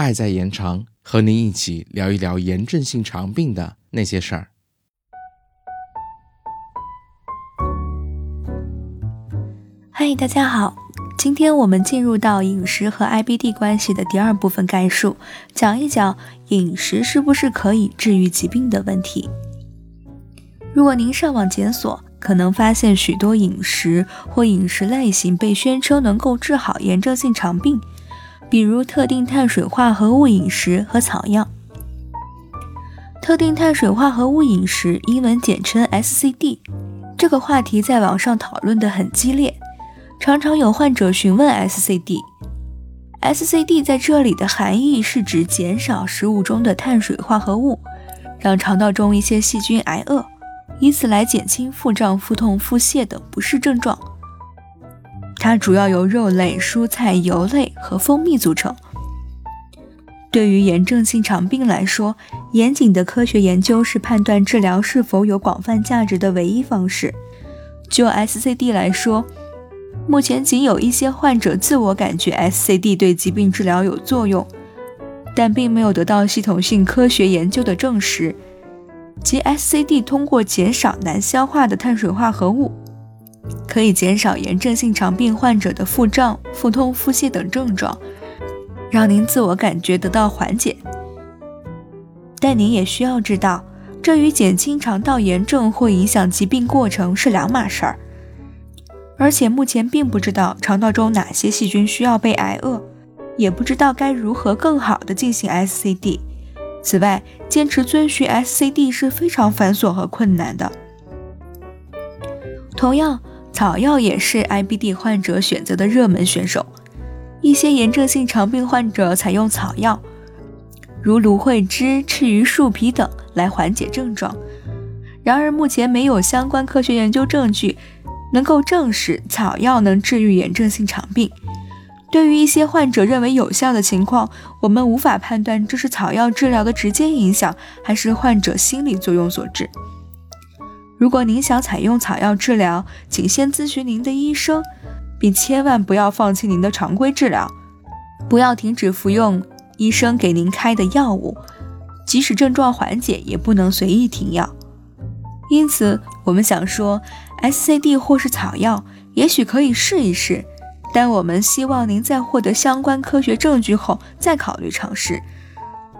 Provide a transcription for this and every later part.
爱在延长，和您一起聊一聊炎症性肠病的那些事儿。嗨，大家好，今天我们进入到饮食和 IBD 关系的第二部分概述，讲一讲饮食是不是可以治愈疾病的问题。如果您上网检索，可能发现许多饮食或饮食类型被宣称能够治好炎症性肠病，比如特定碳水化合物饮食和草药。特定碳水化合物饮食英文简称 SCD，这个话题在网上讨论的很激烈，常常有患者询问 SCD。SCD 在这里的含义是指减少食物中的碳水化合物，让肠道中一些细菌挨饿。以此来减轻腹胀、腹痛、腹泻等不适症状。它主要由肉类、蔬菜、油类和蜂蜜组成。对于炎症性肠病来说，严谨的科学研究是判断治疗是否有广泛价值的唯一方式。就 SCD 来说，目前仅有一些患者自我感觉 SCD 对疾病治疗有作用，但并没有得到系统性科学研究的证实。即 SCD 通过减少难消化的碳水化合物，可以减少炎症性肠病患者的腹胀、腹痛、腹泻等症状，让您自我感觉得到缓解。但您也需要知道，这与减轻肠道炎症或影响疾病过程是两码事儿。而且目前并不知道肠道中哪些细菌需要被挨饿，也不知道该如何更好地进行 SCD。此外，坚持遵循 SCD 是非常繁琐和困难的。同样，草药也是 IBD 患者选择的热门选手。一些炎症性肠病患者采用草药，如芦荟汁、赤鱼树皮等来缓解症状。然而，目前没有相关科学研究证据能够证实草药能治愈炎症性肠病。对于一些患者认为有效的情况，我们无法判断这是草药治疗的直接影响，还是患者心理作用所致。如果您想采用草药治疗，请先咨询您的医生，并千万不要放弃您的常规治疗，不要停止服用医生给您开的药物，即使症状缓解，也不能随意停药。因此，我们想说，SCD 或是草药，也许可以试一试。但我们希望您在获得相关科学证据后再考虑尝试。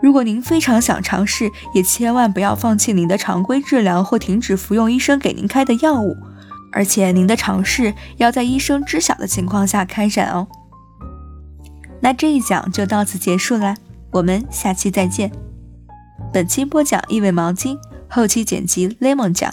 如果您非常想尝试，也千万不要放弃您的常规治疗或停止服用医生给您开的药物。而且您的尝试要在医生知晓的情况下开展哦。那这一讲就到此结束了，我们下期再见。本期播讲异味毛巾，后期剪辑 Lemon 讲。